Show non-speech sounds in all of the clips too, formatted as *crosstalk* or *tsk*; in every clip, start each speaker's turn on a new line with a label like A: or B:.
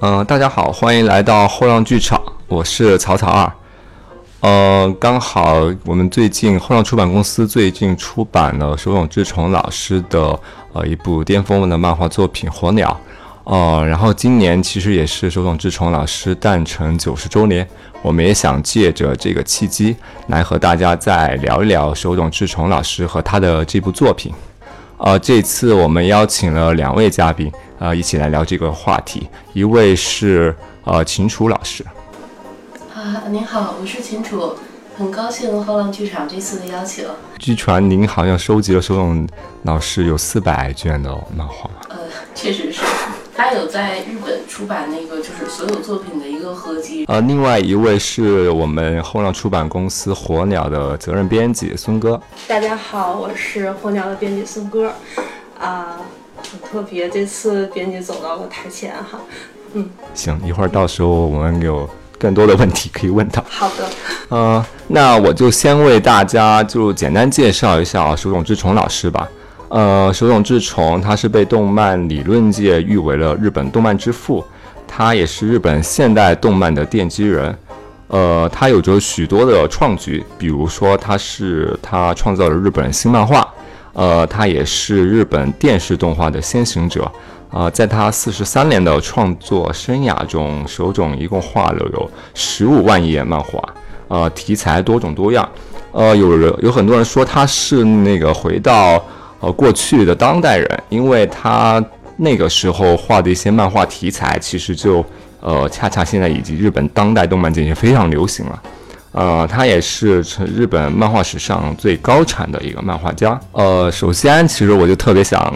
A: 嗯、大家好，欢迎来到后浪剧场，我是草草二。呃，刚好我们最近后浪出版公司最近出版了手冢治虫老师的呃一部巅峰的漫画作品《火鸟》，呃，然后今年其实也是手冢治虫老师诞辰九十周年，我们也想借着这个契机来和大家再聊一聊手冢治虫老师和他的这部作品。呃，这次我们邀请了两位嘉宾，呃，一起来聊这个话题。一位是呃秦楚老师，
B: 啊，您好，我是秦楚，很高兴后浪剧场这次的邀请。
A: 据传您好像收集了手冢老师有四百卷的漫画。
B: 呃，确实是，他有在日本出版那个就是所有作品的一个合集。
A: 呃，另外一位是我们后浪出版公司火鸟的责任编辑孙哥。
C: 大家好，我是火鸟的编辑孙哥，啊，很特别，这次编辑走到了台前哈。
A: 嗯行，一会儿到时候我们有更多的问题可以问他。
C: 好的，
A: 呃，那我就先为大家就简单介绍一下啊手冢治虫老师吧。呃，手冢治虫他是被动漫理论界誉为了日本动漫之父，他也是日本现代动漫的奠基人。呃，他有着许多的创举，比如说他是他创造了日本新漫画，呃，他也是日本电视动画的先行者。呃，在他四十三年的创作生涯中，手冢一共画了有十五万页漫画，呃，题材多种多样。呃，有人有很多人说他是那个回到呃过去的当代人，因为他那个时候画的一些漫画题材，其实就呃恰恰现在以及日本当代动漫界已经非常流行了。呃，他也是日本漫画史上最高产的一个漫画家。呃，首先，其实我就特别想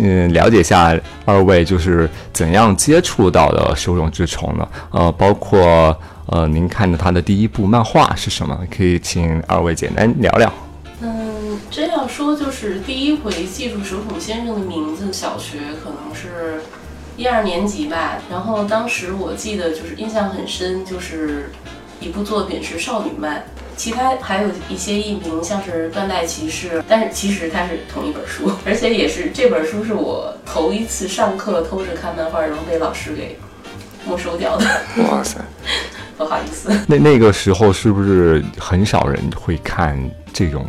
A: 嗯，了解一下二位就是怎样接触到的手冢治虫呢？呃，包括呃，您看的他的第一部漫画是什么？可以请二位简单聊聊。
B: 嗯，真要说就是第一回记住手冢先生的名字，小学可能是一二年级吧。然后当时我记得就是印象很深，就是一部作品是少女漫。其他还有一些译名，像是《断代骑士》，但是其实它是同一本书，*laughs* 而且也是这本书是我头一次上课偷着看漫画，然后被老师给没收掉的，*laughs*
A: 哇塞，
B: 不好意思。
A: 那那个时候是不是很少人会看这种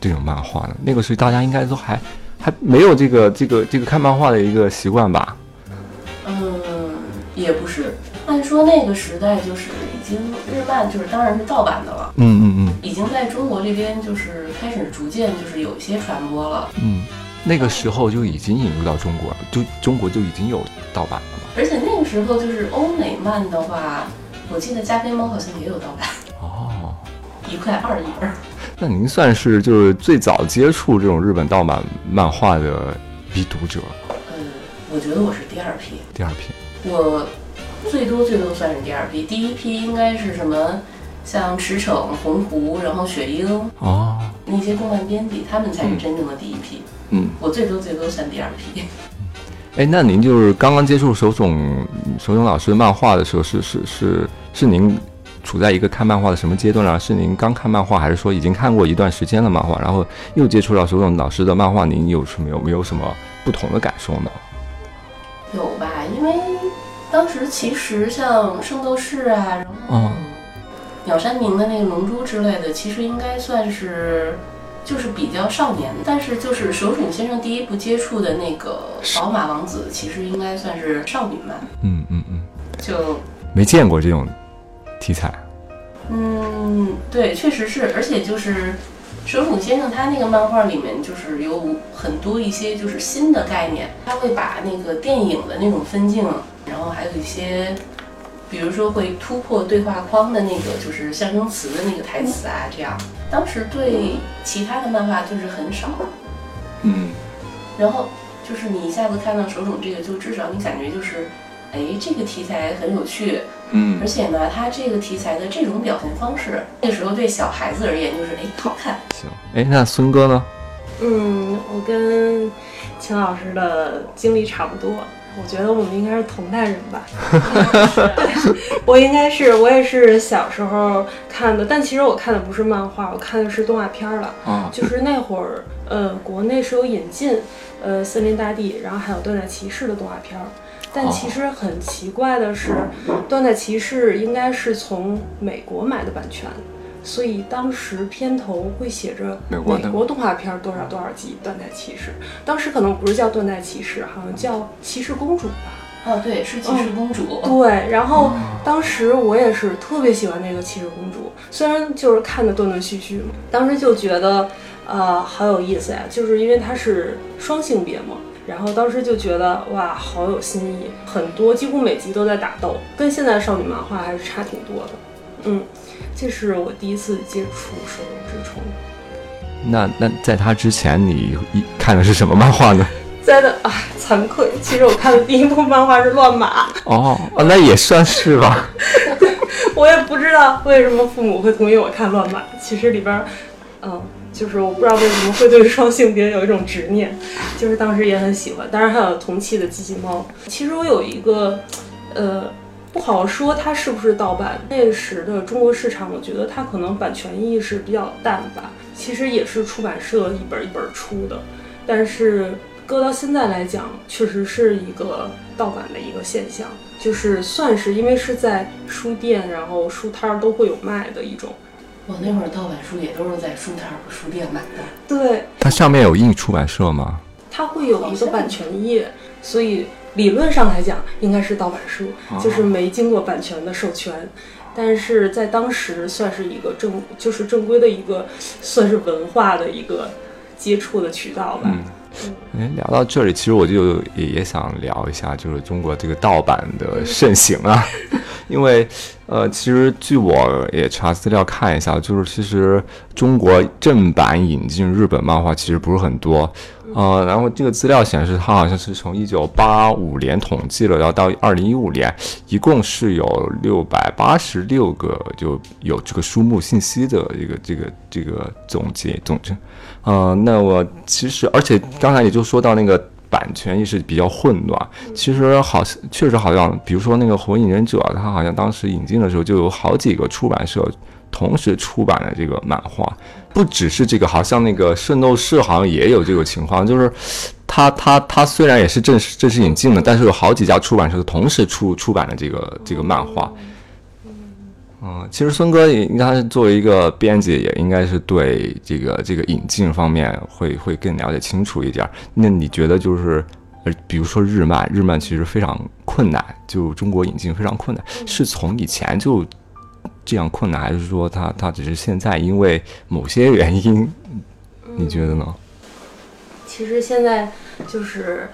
A: 这种漫画呢？那个时候大家应该都还还没有这个这个这个看漫画的一个习惯吧？
B: 嗯，也不是，按说那个时代就是已经日漫就是当然是盗版的了，
A: 嗯嗯嗯
B: 已经在中国这边就是开始逐渐就是有一些传播了，
A: 嗯，那个时候就已经引入到中国了，就中国就已经有盗版了嘛？
B: 而且那个时候就是欧美漫的话，我记得加菲猫好像也有盗版，
A: 哦。
B: 一块二一本儿。*laughs*
A: 那您算是就是最早接触这种日本盗版漫画的一批读者，
B: 呃，我觉得我是第二批，
A: 第二批。
B: 我最多最多算是第二批，第一批应该是什么？像驰骋、鸿鹄，然后雪鹰
A: 哦，
B: 那些动漫编辑，他们才是真正的第一批。
A: 嗯，
B: 我最多最多算第二批。
A: 哎，那您就是刚刚接触手冢手冢老师的漫画的时候，是是是是您处在一个看漫画的什么阶段呢？是您刚看漫画，还是说已经看过一段时间的漫画，然后又接触到手冢老师的漫画？您有什么有没有什么不同的感受呢？
B: 有吧？当时其实像《圣斗士》啊，然后
A: 嗯
B: 鸟山明的那个《龙珠》之类的，其实应该算是就是比较少年的。但是就是手冢先生第一部接触的那个《宝马王子》，其实应该算是少女漫，
A: 嗯嗯嗯，
B: 就
A: 没见过这种题材。
B: 嗯，对，确实是，而且就是手冢先生他那个漫画里面就是有很多一些就是新的概念，他会把那个电影的那种分镜，然后还有一些，比如说会突破对话框的那个就是象征词的那个台词啊，这样。当时对其他的漫画就是很少，
A: 嗯，
B: 然后就是你一下子看到手冢这个，就至少你感觉就是，哎，这个题材很有趣，
A: 嗯
B: 而且呢，它这个题材的这种表现方式，那个时候对小孩子而言就是哎好看。
A: 行。哎，那孙哥呢？
C: 嗯，我跟秦老师的经历差不多，我觉得我们应该是同代人吧。*laughs* 我应该是，我也是小时候看的，但其实我看的不是漫画，我看的是动画片儿了。
A: 啊，
C: 就是那会儿，呃，国内是有引进，呃，森林大地，然后还有断代骑士的动画片儿。但其实很奇怪的是，断代骑士应该是从美国买的版权，所以当时片头会写着
A: 美国
C: 美国动画片儿多少多少集断代骑士，当时可能不是叫断代骑士，好像叫骑士公主吧。
B: 哦，对，是骑士公主。
C: 对，然后当时我也是特别喜欢那个骑士公主，虽然就是看的断断续续嘛，当时就觉得呃好有意思呀，就是因为它是双性别嘛，然后当时就觉得哇好有新意，很多几乎每集都在打斗，跟现在的少女漫画还是差挺多的。嗯，这是我第一次接触手冢治虫。
A: 那那在他之前，你一看的是什么漫画呢？
C: 在的啊，惭愧，其实我看的第一部漫画是《乱马》。
A: 哦，哦那也算是吧。*laughs*
C: 我也不知道为什么父母会同意我看乱马。其实里边儿，嗯，就是我不知道为什么会对双性别有一种执念，就是当时也很喜欢。当然还有同期的机器猫。其实我有一个，呃，不好说它是不是盗版。那时的中国市场，我觉得它可能版权意识比较淡吧。其实也是出版社一本一本出的，但是搁到现在来讲，确实是一个盗版的一个现象。就是算是因为是在书店，然后书摊儿都会有卖的一种。
B: 我那会儿盗版书也都是在书摊儿和书店买的。
C: 对，
A: 它上面有印出版社吗？
C: 它会有一个版权页，所以理论上来讲应该是盗版书，就是没经过版权的授权。但是在当时算是一个正，就是正规的一个，算是文化的一个接触的渠道吧。
A: 嗯哎，聊到这里，其实我就也也想聊一下，就是中国这个盗版的盛行啊。*laughs* 因为，呃，其实据我也查资料看一下，就是其实中国正版引进日本漫画其实不是很多，呃，然后这个资料显示，它好像是从一九八五年统计了，然后到二零一五年，一共是有六百八十六个就有这个书目信息的一个这个这个总结总结。呃，那我其实，而且刚才也就说到那个版权意识比较混乱，其实好像确实好像，比如说那个《火影忍者》，它好像当时引进的时候就有好几个出版社同时出版了这个漫画，不只是这个，好像那个《圣斗士》好像也有这个情况，就是它它它虽然也是正式正式引进的，但是有好几家出版社同时出出版了这个这个漫画。嗯，其实孙哥也应该作为一个编辑，也应该是对这个这个引进方面会会更了解清楚一点。那你觉得就是，呃，比如说日漫，日漫其实非常困难，就中国引进非常困难，是从以前就这样困难，还是说他他只是现在因为某些原因？你觉得呢？
C: 其实现在就是，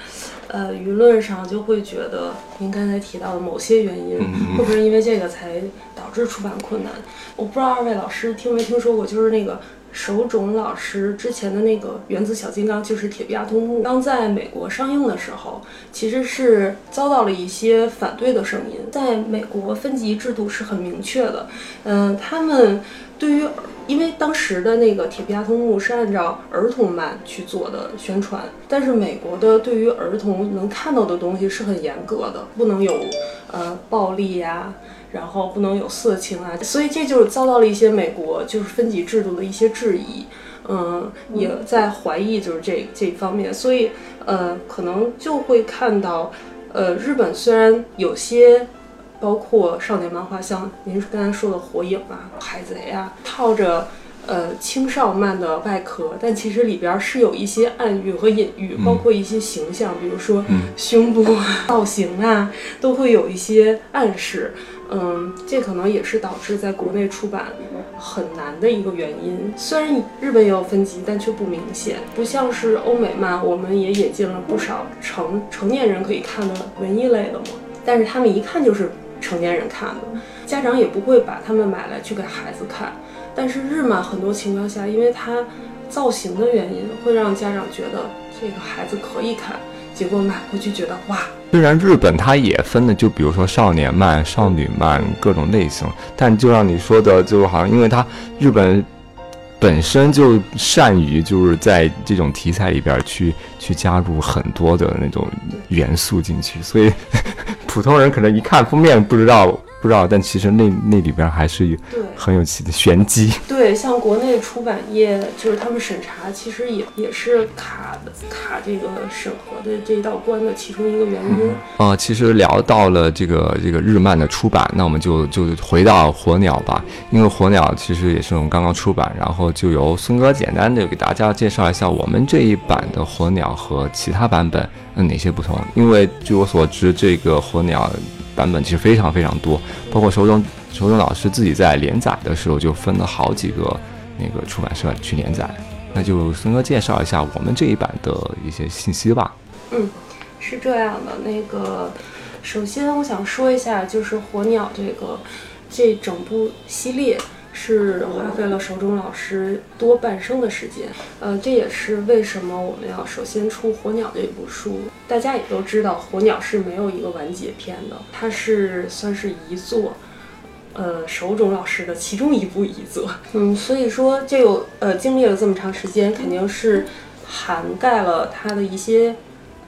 C: 呃，舆论上就会觉得您刚才提到的某些原因，
A: 嗯
C: 会不会因为这个才导致出版困难？我不知道二位老师听没听说过，就是那个手冢老师之前的那个《原子小金刚》，就是《铁臂阿童木》，刚在美国上映的时候，其实是遭到了一些反对的声音。在美国分级制度是很明确的，嗯、他们对于因为当时的那个《铁臂阿童木》是按照儿童漫去做的宣传，但是美国的对于儿童能看到的东西是很严格的，不能有呃暴力呀、然后不能有色情啊，所以这就是遭到了一些美国就是分级制度的一些质疑。嗯，也在怀疑就是这这一方面，所以呃，可能就会看到，呃，日本虽然有些包括少年漫画，像您刚才说的《火影》啊、《海贼》啊，套着呃青少漫的外壳，但其实里边儿是有一些暗喻和隐喻，包括一些形象，比如说胸部啊、造型啊，都会有一些暗示。嗯，这可能也是导致在国内出版很难的一个原因。虽然日本也有分级，但却不明显，不像是欧美漫，我们也引进了不少成成年人可以看的文艺类的嘛。但是他们一看就是成年人看的，家长也不会把他们买来去给孩子看。但是日漫很多情况下，因为它造型的原因，会让家长觉得这个孩子可以看，结果买回去觉得哇，
A: 虽然日本它也分的，就比如说少年漫、少女漫各种类型，但就像你说的，就好像因为它日本本身就善于就是在这种题材里边去去加入很多的那种元素进去，所以 *laughs* 普通人可能一看封面不知道不知道，但其实那那里边还是有。很有其的玄机。
C: 对，像国内出版业，就是他们审查，其实也也是卡的卡这个审核的这一道关的其中一个原因。
A: 呃，其实聊到了这个这个日漫的出版，那我们就就回到火鸟吧，因为火鸟其实也是我们刚刚出版，然后就由孙哥简单的给大家介绍一下我们这一版的火鸟和其他版本嗯哪些不同。因为据我所知，这个火鸟版本其实非常非常多，包括手冢手冢老师自己在连载的时候就分了好几个那个出版社去连载。那就孙哥介绍一下我们这一版的一些信息吧。
C: 嗯是这样的，那个，首先我想说一下，就是《火鸟》这个这整部系列是花费了手冢老师多半生的时间。呃，这也是为什么我们要首先出《火鸟》这部书。大家也都知道，《火鸟》是没有一个完结篇的，它是算是一作。呃，手冢老师的其中一部遗作，嗯，所以说这个呃经历了这么长时间，肯定是涵盖了他的一些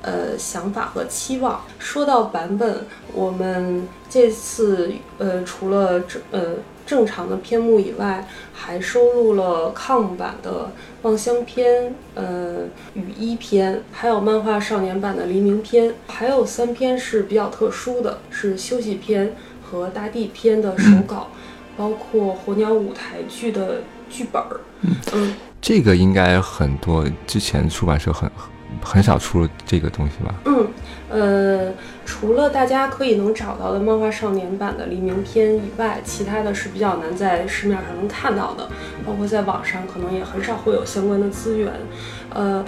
C: 呃想法和期望。说到版本，我们这次呃除了这呃正常的篇目以外，还收录了抗版的《望乡篇》、呃雨衣篇，还有漫画少年版的黎明篇，还有三篇是比较特殊的，是休息篇和大地篇的手稿，包括火鸟舞台剧的剧本儿。嗯，
A: 这个应该很多之前出版社很很少出这个东西吧？
C: 嗯，呃，除了大家可以能找到的漫画少年版的黎明篇以外，其他的是比较难在市面上能看到的，包括在网上可能也很少会有相关的资源。呃，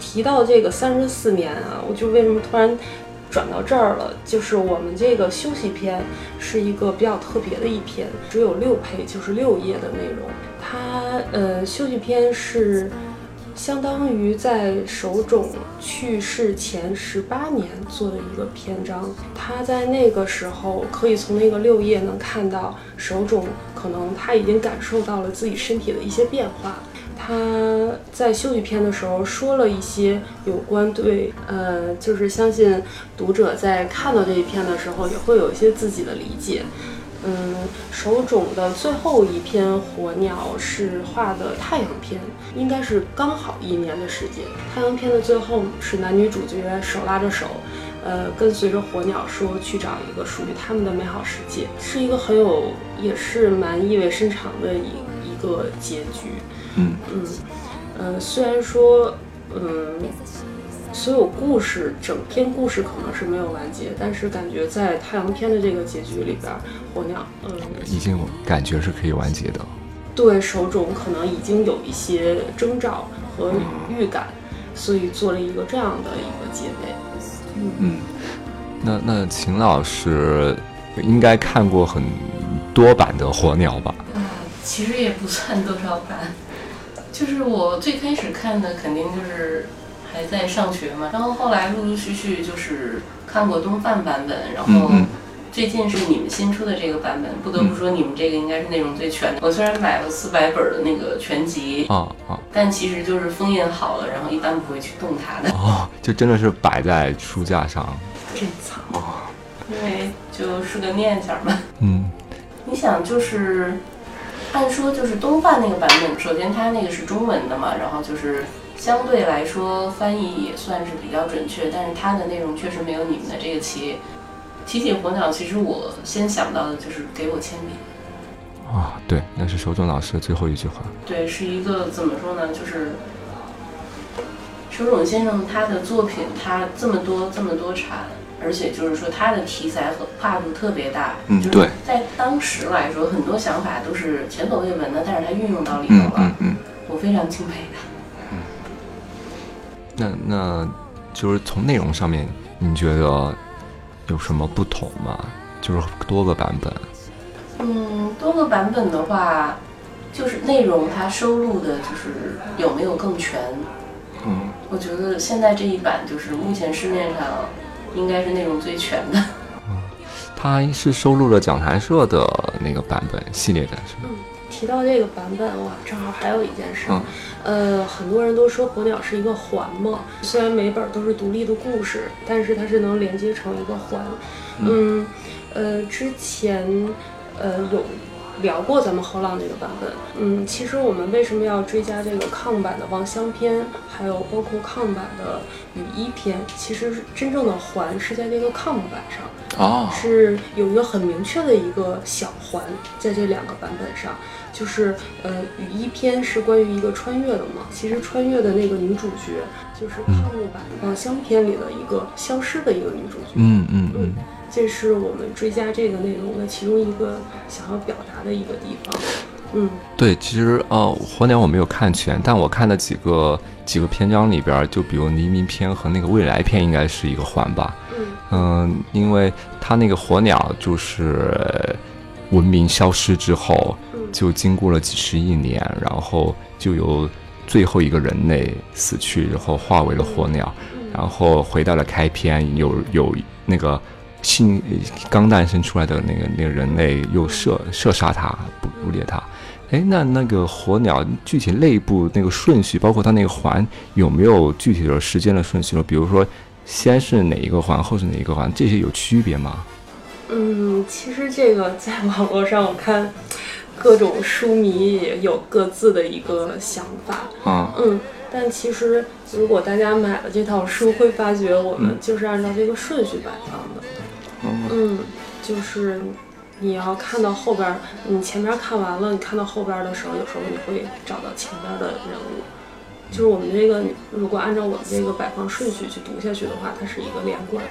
C: 提到这个三十四年啊，我就为什么突然转到这儿了？就是我们这个休息篇是一个比较特别的一篇，只有六配，就是六页的内容。它呃，休息篇是。相当于在手冢去世前十八年做的一个篇章，他在那个时候可以从那个六页能看到手冢可能他已经感受到了自己身体的一些变化。他在休息篇的时候说了一些有关对呃，就是相信读者在看到这一篇的时候也会有一些自己的理解。嗯，手冢的最后一篇火鸟是画的太阳篇，应该是刚好一年的时间。太阳篇的最后是男女主角手拉着手，呃，跟随着火鸟说去找一个属于他们的美好世界，是一个很有也是蛮意味深长的一一个结局。
A: 嗯
C: 嗯，呃，虽然说，嗯。所有故事，整篇故事可能是没有完结，但是感觉在太阳篇的这个结局里边，火鸟，嗯，
A: 已经感觉是可以完结的。
C: 对手冢可能已经有一些征兆和预感，所以做了一个这样的一个结尾。
A: 嗯，嗯那那秦老师应该看过很多版的火鸟吧？
B: 啊，其实也不算多少版，就是我最开始看的肯定就是。还在上学嘛，然后后来陆陆续续就是看过东贩版本，然后最近是你们新出的这个版本。不得不说，你们这个应该是内容最全的。我虽然买了四百本的那个全集，
A: 啊啊，
B: 但其实就是封印好了，然后一般不会去动它的。
A: 哦，就真的是摆在书架上，
C: 珍藏。
B: 因为就是个念想嘛。
A: 嗯，
B: 你想就是按说就是东贩那个版本，首先它那个是中文的嘛，然后就是。相对来说，翻译也算是比较准确，但是它的内容确实没有你们的这个齐。提起火鸟，其实我先想到的就是给我铅笔。
A: 啊，对，那是手冢老师的最后一句话。
B: 对，是一个怎么说呢？就是手冢先生他的作品，他这么多这么多产，而且就是说他的题材和跨度特别大，就是
A: 嗯对
B: 在当时来说，很多想法都是前所未闻的，但是他运用到里头
A: 嗯
B: 了，
A: 嗯嗯。
B: 我非常敬佩他。
A: 那那就是从内容上面，你觉得有什么不同吗？就是多个版本。
B: 嗯，多个版本的话，就是内容它收录的，就是有没有更全？
A: 嗯，
B: 我觉得现在这一版就是目前市面上应该是内容最全的。
A: 它是收录了讲谈社的那个版本系列的，是吧？
C: 提到这个版本，哇，正好还有一件事，
A: 嗯。
C: 呃，很多人都说《火鸟》是一个环嘛，虽然每本都是独立的故事，但是它是能连接成一个环。嗯，呃，之前呃有聊过咱们后浪这个版本，嗯，其实我们为什么要追加这个抗版的望乡篇，还有包括抗版的雨衣篇，其实是真正的环是在这个抗版上。
A: 哦，
C: 是有一个很明确的一个小环在这两个版本上，就是呃雨衣篇是关于一个穿越的嘛，其实穿越的那个女主角就是抗日版望乡篇里的一个消失的一个女主角，
A: 嗯嗯嗯，
C: 这是我们追加这个内容的其中一个想要表达的一个地方。嗯，
A: 对，其实呃，火鸟我没有看全，但我看的几个几个篇章里边儿，就比如黎明篇和那个未来篇，应该是一个环吧。
C: 嗯
A: 嗯，因为它那个火鸟就是呃文明消失之后，
C: 嗯
A: 就经过了几十亿年，然后就由最后一个人类死去，然后化为了火鸟，然后回到了开篇，有有那个新刚诞生出来的那个那个人类又射射杀它，捕捕猎它。哎，那那个火鸟具体内部那个顺序，包括它那个环有没有具体的时间的顺序呢？比如说，先是哪一个环，后是哪一个环，这些有区别吗？
C: 嗯，其实这个在网络上我看各种书迷也有各自的一个想法。
A: 啊、
C: 嗯，但其实如果大家买了这套书，会发觉我们
A: 嗯
C: 就是按照这个顺序摆放的。
A: 嗯
C: 嗯，就是你要看到后边儿，你前边儿看完了，你看到后边儿的时候，有时候你会找到前边儿的人物。就是我们这个，如果按照我们这个摆放顺序去读下去的话，它是一个连贯的。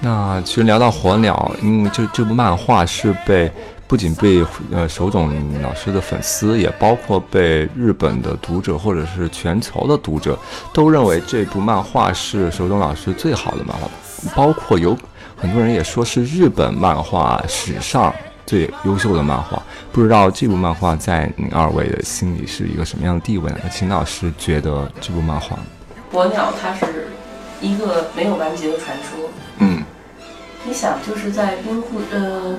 A: 那其实聊到火鸟，因为这这部漫画是被不仅被呃手冢老师的粉丝，也包括被日本的读者或者是全球的读者，都认为这部漫画是手冢老师最好的漫画，包括有很多人也说是日本漫画史上最优秀的漫画。不知道这部漫画在您二位的心里是一个什么样的地位呢？那秦老师觉得这部漫画，
B: 火鸟它是一个没有完结的传说。
A: 嗯
B: 你想，就是在冰库呃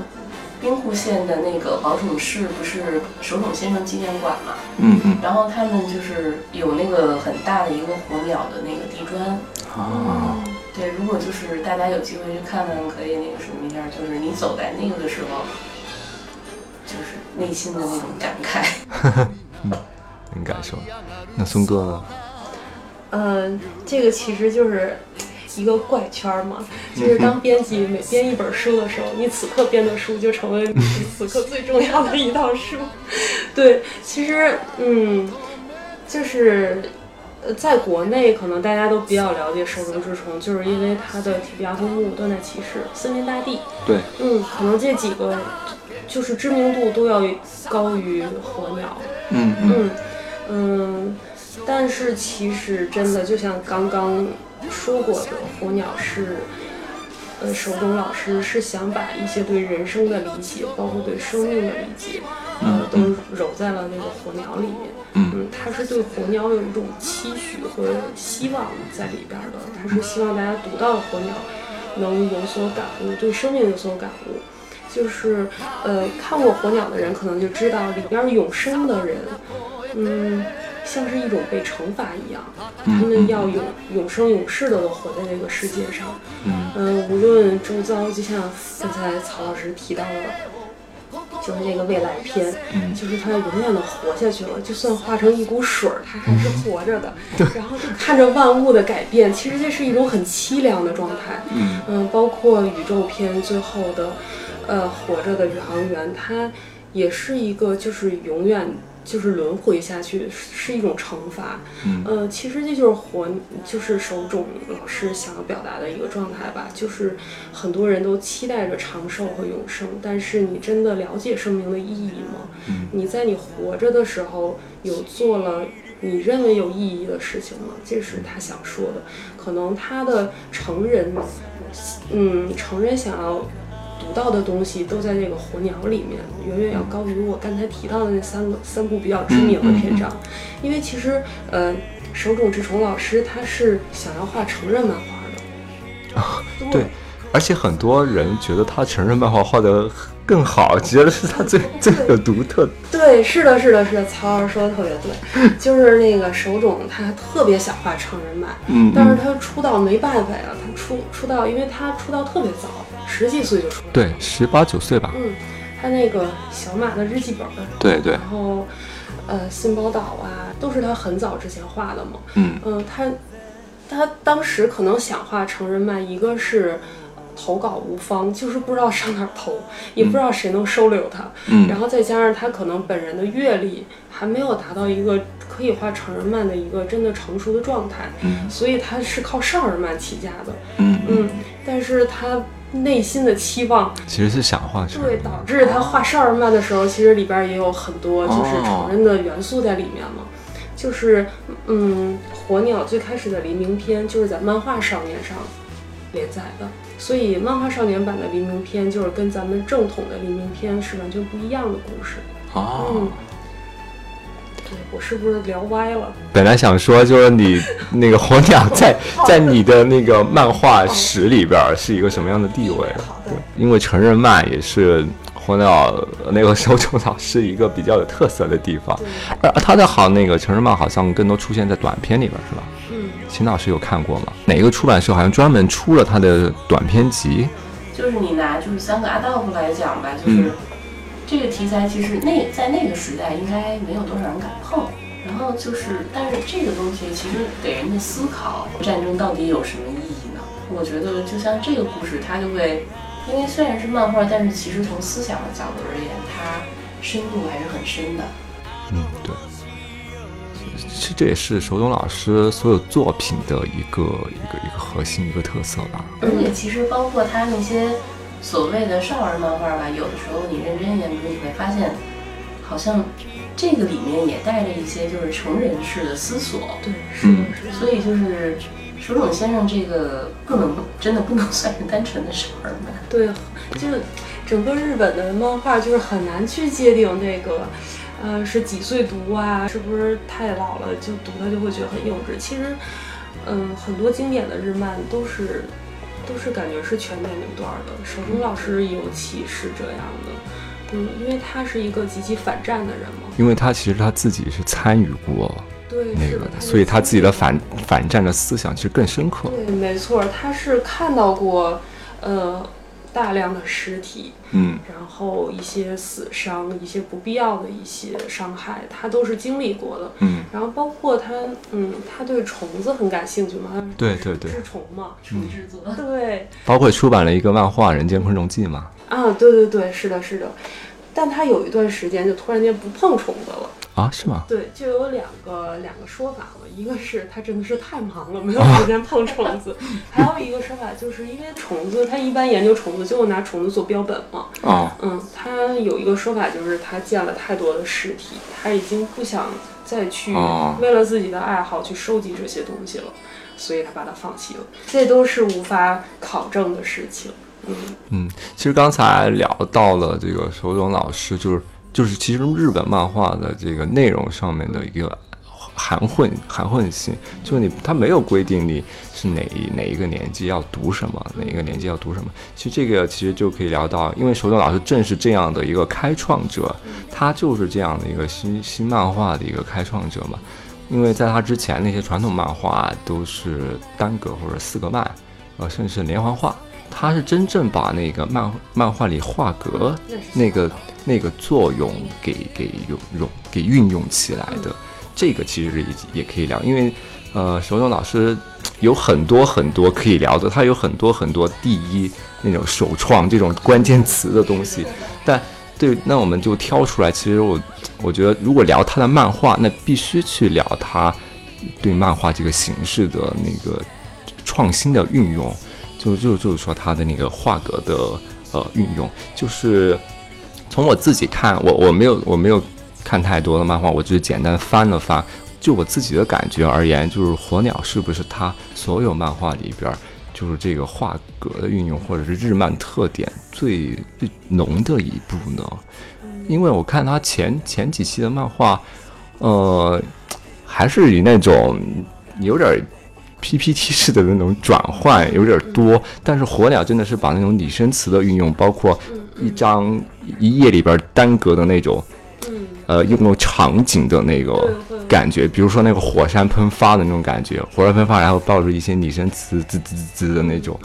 B: 兵库县的那个宝冢市，不是手冢先生纪念馆嘛？
A: 嗯嗯
B: 然后他们就是有那个很大的一个火鸟的那个地砖。
A: 啊
B: 对，如果就是大家有机会去看看，可以那个什么一下，就是你走在那个的时候，就是内心的那种感慨。*laughs*
A: 能感受。那松哥呢？
C: 嗯，这个其实就是一个怪圈儿嘛，就是当编辑每编一本书的时候，你此刻编的书就成为你 *laughs* 此刻最重要的一套书。*laughs* 对，其实嗯，就是。呃，在国内可能大家都比较了解手冢治虫，就是因为它的《铁臂阿童木》《断代骑士》《森林大地》，
A: 对，
C: 嗯，可能这几个就是知名度都要高于火鸟。
A: 嗯
C: 嗯嗯，但是其实真的就像刚刚说过的，火鸟是，呃，手冢老师是想把一些对人生的理解，包括对生命的理解，呃，都揉在了那个火鸟里面。
A: 嗯
C: 嗯，他是对火鸟有一种期许和希望在里边的，他是希望大家读到火鸟能有所感悟，对生命有所感悟。就是呃，看过《火鸟》的人可能就知道，里边永生的人，嗯，像是一种被惩罚一样，他们要永永生永世的活在这个世界上。
A: 嗯
C: 嗯、无论周遭，就像刚才曹老师提到的。就是那个未来篇，
A: 嗯
C: 就是他永远的活下去了，就算化成一股水儿，他还是活着的。然后就看着万物的改变，其实这是一种很凄凉的状态。
A: 嗯
C: 嗯，包括宇宙篇最后的，呃，活着的宇航员，他也是一个就是永远就是轮回下去是是一种惩罚。
A: 嗯
C: 呃，其实这就是活，就是手冢老师想要表达的一个状态吧，就是很多人都期待着长寿和永生，但是你真的了解生命的意义吗？
A: 嗯
C: 你在你活着的时候有做了你认为有意义的事情吗？这是他想说的。可能他的成人，嗯，成人想要读到的东西都在这个《火鸟》里面，远远要高于我刚才提到的那三个三部比较知名的篇章。因为其实，呃，手冢治虫老师他是想要画成人漫画的。
A: 啊对，而且很多人觉得他成人漫画画的更好，觉得是他最最有独特的。
C: 对，是的，是的，是的，曹老师说的特别对，*laughs* 就是那个手冢他特别想画成人漫，
A: 嗯
C: 但是他出道没办法呀，他出出道，因为他出道特别早，十几岁就出了，
A: 对，十八九岁吧。
C: 嗯，他那个小马的日记本儿，
A: 对对。
C: 然，后呃新宝岛啊，都是他很早之前画的嘛，
A: 嗯。
C: 嗯，他他当时可能想画成人漫，一个是投稿无方，就是不知道上哪儿投，也不知道谁能收留他，
A: 嗯。
C: 然后再加上他可能本人的阅历还没有达到一个可以画成人漫的一个真的成熟的状态，
A: 嗯。
C: 所以他是靠少儿漫起家的，
A: 嗯嗯，
C: 嗯，但是他内心的期望，
A: 其实是想画成
C: 对，导致他画少儿漫的时候，其实里边也有很多就是
A: 哦
C: 成人的元素在里面嘛。就是，嗯，火鸟最开始的黎明篇就是在漫画少年上连载的，所以漫画少年版的黎明篇就是跟咱们正统的黎明篇是完全不一样的故事。
A: 哦。
C: 嗯，，对我是不是聊歪了？
A: 本来想说就是你那个火鸟在 *laughs* 在你的那个漫画史里边是一个什么样的地位？
C: 好的，
A: 因为成人漫也是火鸟那个手冢老师一个比较有特色的地方，而而他的好那个成人漫好像更多出现在短片里边是吧？
C: 嗯，
A: 秦老师有看过吗？哪个出版社好像专门出了他的短篇集？
B: 就是你拿就是三个阿道夫来讲吧，就是、
A: 嗯
B: 这个题材其实那在那个时代应该没有多少人敢碰。然后就是，但是这个东西其实给人的思考，战争到底有什么意义呢？我觉得就像这个故事，它就会，因为虽然是漫画，但是其实从思想的角度而言，它深度还是很深的。
A: 嗯，对。其实这也是手冢老师所有作品的一个一个一个核心一个特色吧。
B: 而且其实包括他那些所谓的少儿漫画吧，有的时候你认真研读，你会发现，好像这个里面也带着一些就是成人式的思索。
C: 对，是的
A: 嗯，
C: 是的。
B: 所以就是手冢先生这个不能真的不能算是单纯的少儿漫。
C: 对，就整个日本的漫画就是很难去界定这个，呃，是几岁读啊，是不是太老了就读它就会觉得很幼稚。其实，嗯，很多经典的日漫都是都是感觉是全年龄段的，手中老师尤其是这样的。嗯，因为他是一个极其反战的人嘛，
A: 因为他其实他自己是参与过
C: 对，
A: 那个的，所以他自己的反反战的思想其实更深刻。
C: 对，没错，他是看到过，呃，大量的尸体，
A: 嗯。
C: 然后一些死伤，一些不必要的一些伤害，他都是经历过的。
A: 嗯，
C: 然后包括他，嗯，他对虫子很感兴趣嘛，
A: 对对对，
C: 是虫嘛，
B: 虫制作，
C: 对，
A: 包括出版了一个漫画《人间昆虫记》嘛。
C: 啊，对对对，是的，是的。但他有一段时间就突然间不碰虫子了，
A: 啊，是吗？
C: 对，就有两个两个说法嘛，一个是他真的是太忙了，没有时间碰虫子，还有一个说法就是因为虫子，他一般研究虫子就会拿虫子做标本嘛，
A: 哦，
C: 嗯，他有一个说法，就是他见了太多的尸体，他已经不想再去
A: 哦
C: 为了自己的爱好去收集这些东西了，所以他把它放弃了。这都是无法考证的事情。嗯，
A: 嗯，其实刚才聊到了这个手冢老师，就是就是其实日本漫画的这个内容上面的一个含混含混性，就是你他没有规定你是哪哪一个年纪要读什么，哪一个年纪要读什么。其实这个其实就可以聊到，因为手冢老师正是这样的一个开创者，他就是这样的一个新新漫画的一个开创者嘛。因为在他之前那些传统漫画都是单格或者四格漫，呃，甚至是连环画。他是真正把那个漫漫画里画格
C: 那
A: 个那个作用给给用用给运用起来的，这个其实也也可以聊，因为呃，手冢老师有很多很多可以聊的，他有很多很多第一那种首创这种关键词的东西，但对，那我们就挑出来，其实我我觉得如果聊他的漫画，那必须去聊他对漫画这个形式的那个创新的运用，就就就是说他的那个画格的呃运用，就是从我自己看，我我没有我没有看太多的漫画，我只是简单翻了翻，就我自己的感觉而言，就是火鸟是不是他所有漫画里边，就是这个画格的运用或者是日漫特点最最浓的一部呢？因为我看他前前几期的漫画，呃，还是以那种有点 PPT 式的那种转换有点儿多，但是火鸟真的是把那种拟声词的运用，包括一张一页里边儿单格的那种，呃，用那种场景的那个感觉，比如说那个火山喷发的那种感觉，火山喷发，然后抱着一些拟声词滋滋滋滋的那种，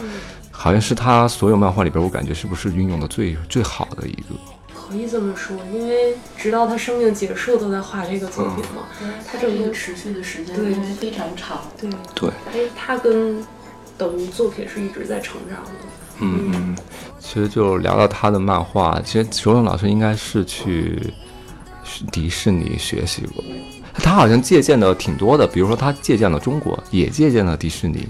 A: 好像是他所有漫画里边儿，我感觉是不是运用的最最好的一个。
C: 可以这么说，因为直到他生命结束都在画这个作品嘛。
B: 他这个持续的时间
C: 对
B: 因为非常长。
C: 对，
A: 对，
C: 哎，他跟等于作品是一直在成长的。
A: 嗯嗯，其实就聊到他的漫画，其实手冢老师应该是去迪士尼学习过，他好像借鉴的挺多的，比如说他借鉴了中国，也借鉴了迪士尼。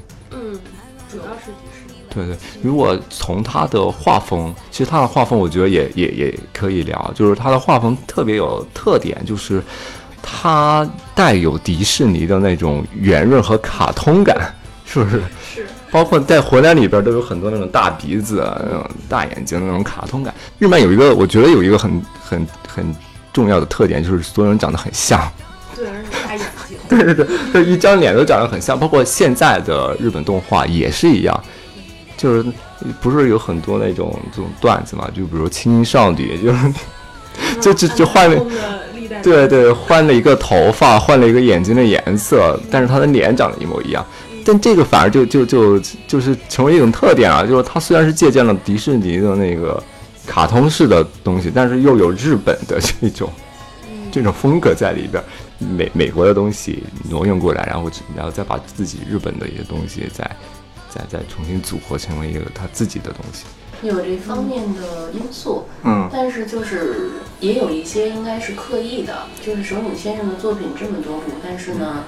A: 对对，如果从他的画风，其实他的画风我觉得也也也可以聊，就是他的画风特别有特点，就是他带有迪士尼的那种圆润和卡通感，*laughs* 是不是？
C: 是。
A: 包括在火鸟里边都有很多那种大鼻子、啊、那种大眼睛的那种卡通感。日漫有一个，我觉得有一个很很很重要的特点，就是所有人长得很像。
C: 对，而且大眼睛。*laughs*
A: 对对对，就一张脸都长得很像，包括现在的日本动画也是一样，就是不是有很多那种这种段子嘛？就比如青音少女，就是 *laughs* 就就就换了。对对，换了一个头发，换了一个眼睛的颜色，但是他的脸长得一模一样。但这个反而就就就就是成为一种特点啊，就是它虽然是借鉴了迪士尼的那个卡通式的东西，但是又有日本的这种这种风格在里边，美美国的东西挪用过来，然后然后再把自己日本的一些东西再再再重新组合成为一个他自己的东西。
B: 有这方面的因素，
A: 嗯
B: 但是就是也有一些应该是刻意的，就是手冢先生的作品这么多部，但是呢，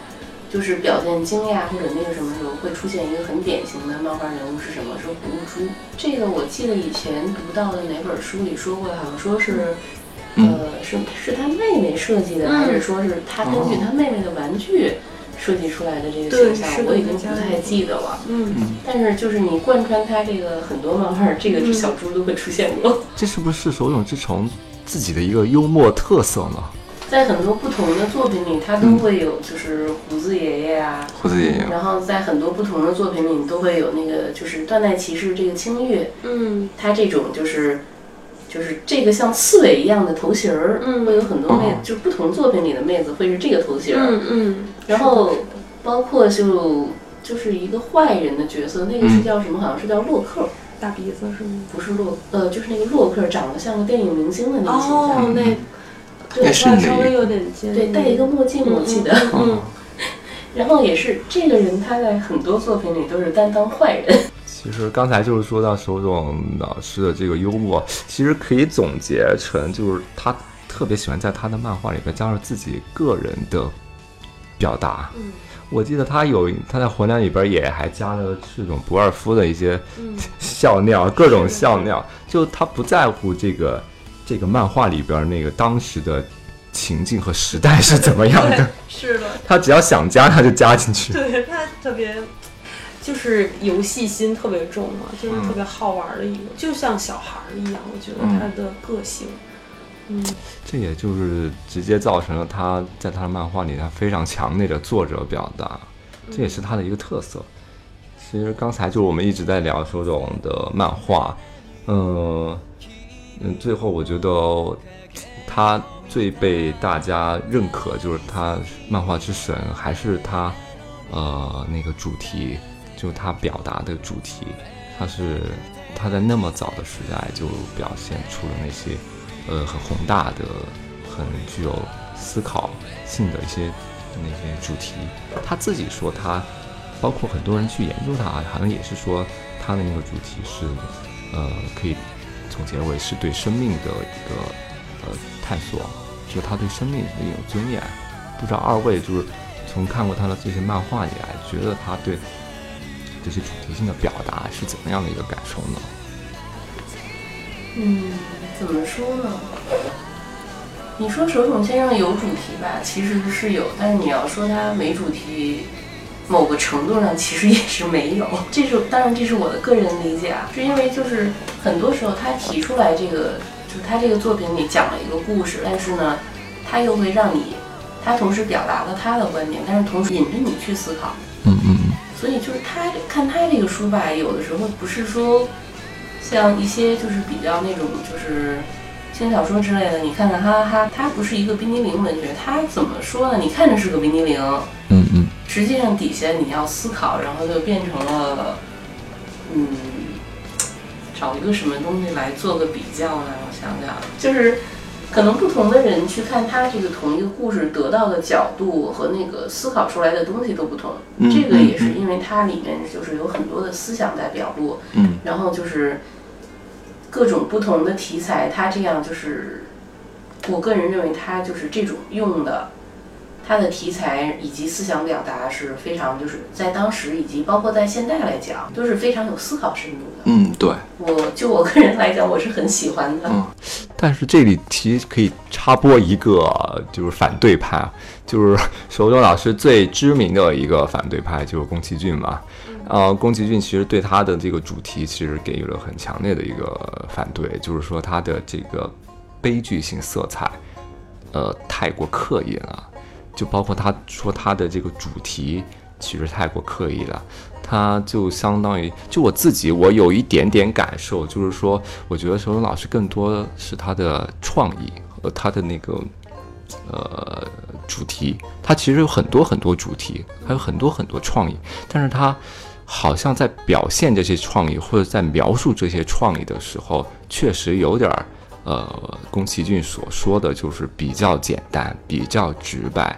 B: 就是表现惊讶或者那个什么时候会出现一个很典型的漫画人物是什么？是葫芦珠。这个我记得以前读到的哪本书里说过，好像说是。呃，是是他妹妹设计的，还是说是他根据他妹妹的玩具设计出来的这个形象我已经不太记得了。
C: 嗯，
B: 但是就是你贯穿他这个很多漫画，这个小猪都会出现过，
A: 这是不是手冢治虫自己的一个幽默特色呢？*laughs*
B: 在很多不同的作品里，他都会有就是胡子爷爷啊，
A: 胡子爷爷，
B: 然后在很多不同的作品里都会有那个就是断代骑士这个青月，
C: 嗯，
B: 他这种就是。就是这个像刺猬一样的头型儿，
C: 嗯
B: 会有很多妹
A: 哦，
B: 就是不同作品里的妹子会是这个头型儿，
C: 嗯嗯，
B: 然后包括就就是一个坏人的角色，那个是叫什么？好像是叫洛克，
C: 大鼻子是吗？
B: 不是洛，呃，就是那个洛克长得像个电影明星的那个形
C: 哦
B: 象，，
C: 那
B: 对
A: 那是
C: 稍微有点尖。
B: 对，戴一个墨镜，我记得。
C: 嗯，*laughs*
B: 然后也是这个人，他在很多作品里都是担当坏人。
A: 其实刚才就是说到手冢老师的这个幽默，其实可以总结成就是他特别喜欢在他的漫画里边加入自己个人的表达。
C: 嗯
A: 我记得他有他在火鸟里边也还加了这种不二夫的一些笑料，各种笑料，就他不在乎这个这个漫画里边那个当时的情境和时代是怎么样的，*laughs*
C: 是的，
A: 他只要想加他就加进去。
C: 对他特别，就是游戏心特别重嘛，就是特别好玩的一个，就像小孩儿一样。我觉得
A: 嗯
C: 他的个性，嗯
A: 这也就是直接造成了他在他的漫画里他非常强烈的作者表达，这也是他的一个特色。其实刚才就是我们一直在聊手冢的漫画，嗯嗯，最后我觉得他最被大家认可就是他漫画之神，还是他呃那个主题，就他表达的主题，他是他在那么早的时代就表现出了那些呃很宏大的、很具有思考性的一些那些主题。他自己说他，包括很多人去研究他，好像也是说他的那个主题是呃可以总结为是对生命的一个呃探索，就是他对生命的一种尊严。不知道二位就是从看过他的这些漫画以来，觉得他对这些主题性的表达是怎么样的一个感受呢？
B: 嗯，怎么说呢？你说手冢先生有主题吧，其实是有，但是你要说他没主题，某个程度上其实也是没有。*laughs* 这是当然，这是我的个人理解啊，是因为就是很多时候他提出来这个，就是他这个作品里讲了一个故事，但是呢，他又会让你，他同时表达了他的观点，但是同时引着你去思考。
A: 嗯嗯嗯，
B: 所以就是他看他这个书吧，有的时候不是说像一些就是比较那种就是轻小说之类的，你看看哈哈哈，他不是一个冰激凌文学，他怎么说呢？你看着是个冰激凌，
A: 嗯嗯，
B: 实际上底下你要思考，然后就变成了，嗯，找一个什么东西来做个比较呢？我想想，就是可能不同的人去看他这个同一个故事得到的角度和那个思考出来的东西都不同。
A: 嗯
B: 这个也是因为它里面就是有很多的思想在表露，
A: 嗯
B: 然后就是各种不同的题材，它这样就是，我个人认为它就是这种用的，它的题材以及思想表达是非常就是在当时以及包括在现在来讲都是非常有思考深度的。
A: 嗯，对。
B: 我就我个人来讲，我是很喜欢的。
A: 嗯但是这里其实可以插播一个，就是反对派，啊就是手冢老师最知名的一个反对派，就是宫崎骏嘛。呃，宫崎骏其实对他的这个主题其实给予了很强烈的一个反对，就是说他的这个悲剧性色彩，呃，太过刻意了。就包括他说他的这个主题其实太过刻意了，他就相当于就我自己，我有一点点感受，就是说，我觉得手冢老师更多是他的创意和他的那个呃主题，他其实有很多很多主题，还有很多很多创意，但是他好像在表现这些创意或者在描述这些创意的时候，确实有点儿。呃，宫崎骏所说的就是比较简单，比较直白，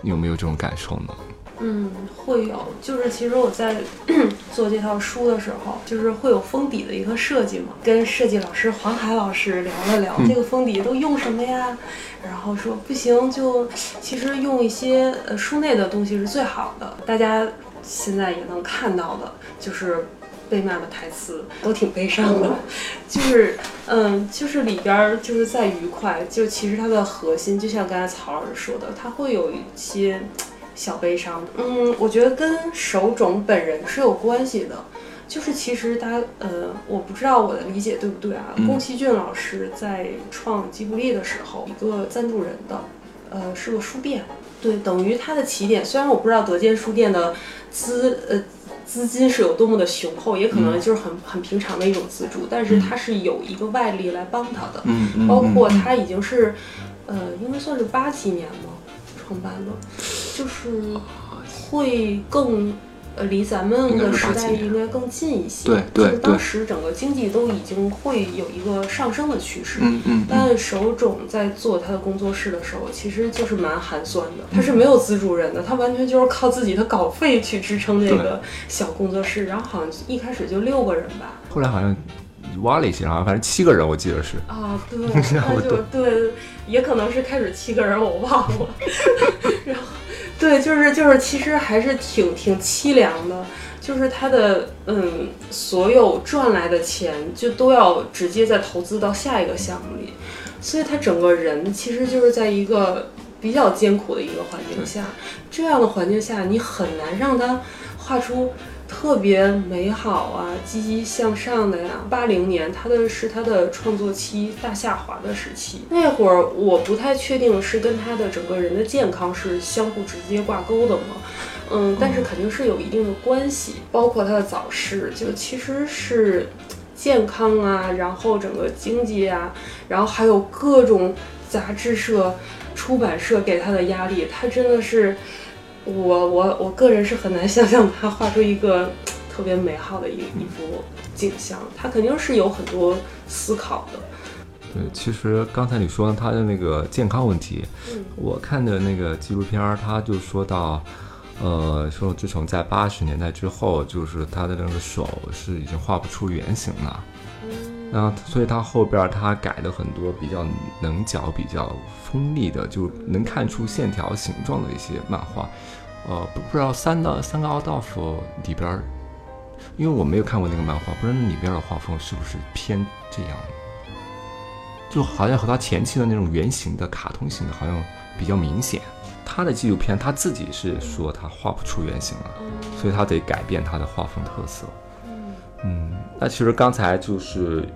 A: 你有没有这种感受呢？
C: 嗯，会有，就是其实我在 *clears throat* 做这套书的时候，就是会有封底的一个设计嘛，跟设计老师黄海老师聊了聊，这个封底都用什么呀？然后说不行，就其实用一些呃书内的东西是最好的，大家现在也能看到的，就是。贝曼的台词都挺悲伤的，*laughs* 就是，嗯，就是里边儿就是在愉快，就其实它的核心，就像刚才曹老师说的，它会有一些小悲伤。嗯，我觉得跟手冢本人是有关系的。就是其实他，呃，我不知道我的理解对不对啊？宫崎骏老师在创吉卜力的时候，一个赞助人的，呃，是个书店，对，等于他的起点。虽然我不知道德间书店的资，呃。资金是有多么的雄厚，也可能就是很很平常的一种资助，但是他是有一个外力来帮他的，包括他已经是，呃，应该算是八几年吗？创办的，就是会更。呃，离咱们的时代应该更近一些。
A: 对对
C: 就是当时整个经济都已经会有一个上升的趋势。
A: 嗯嗯
C: 但手冢在做他的工作室的时候，其实就是蛮寒酸的。他是没有资助人的，他完全就是靠自己的稿费去支撑这个小工作室。然后好像一开始就六个人吧。
A: 后来好像挖了一些，好像反正七个人，我记得是。
C: 啊，对，*laughs* 那就对，也可能是开始七个人，我忘了。*laughs* 然后。对，就是就是，其实还是挺挺凄凉的，就是他的嗯，所有赚来的钱就都要直接再投资到下一个项目里，所以他整个人其实就是在一个比较艰苦的一个环境下，这样的环境下，你很难让他画出特别美好啊、积极向上的呀。八零年，他的是他的创作期大下滑的时期，那会儿我不太确定是跟他的整个人的健康是相互直接挂钩的吗？嗯，但是肯定是有一定的关系，包括他的早逝，就其实是健康啊，然后整个经济啊，然后还有各种杂志社、出版社给他的压力，他真的是。我我我个人是很难想象他画出一个特别美好的一一幅景象，他肯定是有很多思考的。
A: 对，其实刚才你说他的那个健康问题，
C: 嗯，
A: 我看的那个纪录片儿，他就说到，呃，说自从在八十年代之后，就是他的那个手是已经画不出圆形了。
C: 嗯
A: 然后所以他后边他改了很多比较棱角、比较锋利的，就能看出线条形状的一些漫画。呃，不不知道三的三个奥道夫里边儿，因为我没有看过那个漫画，不知道那里边的画风是不是偏这样，就好像和他前期的那种圆形的卡通型的，好像比较明显。他的纪录片他自己是说他画不出原型了，所以他得改变他的画风特色。嗯，那其实刚才就是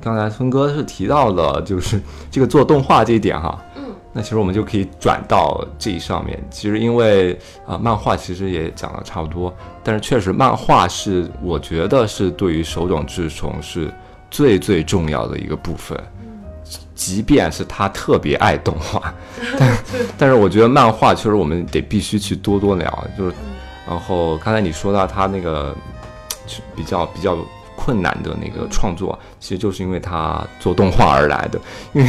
A: 刚才峰哥是提到了，就是这个做动画这一点哈。
C: 嗯，
A: 那其实我们就可以转到这一上面。其实因为啊、漫画其实也讲的差不多，但是确实漫画是我觉得是对于手冢治虫是最最重要的一个部分。即便是他特别爱动画，*laughs* 但但是我觉得漫画确实我们得必须去多多聊，就是，然后刚才你说到他那个是比较比较困难的那个创作，其实就是因为他做动画而来的，因为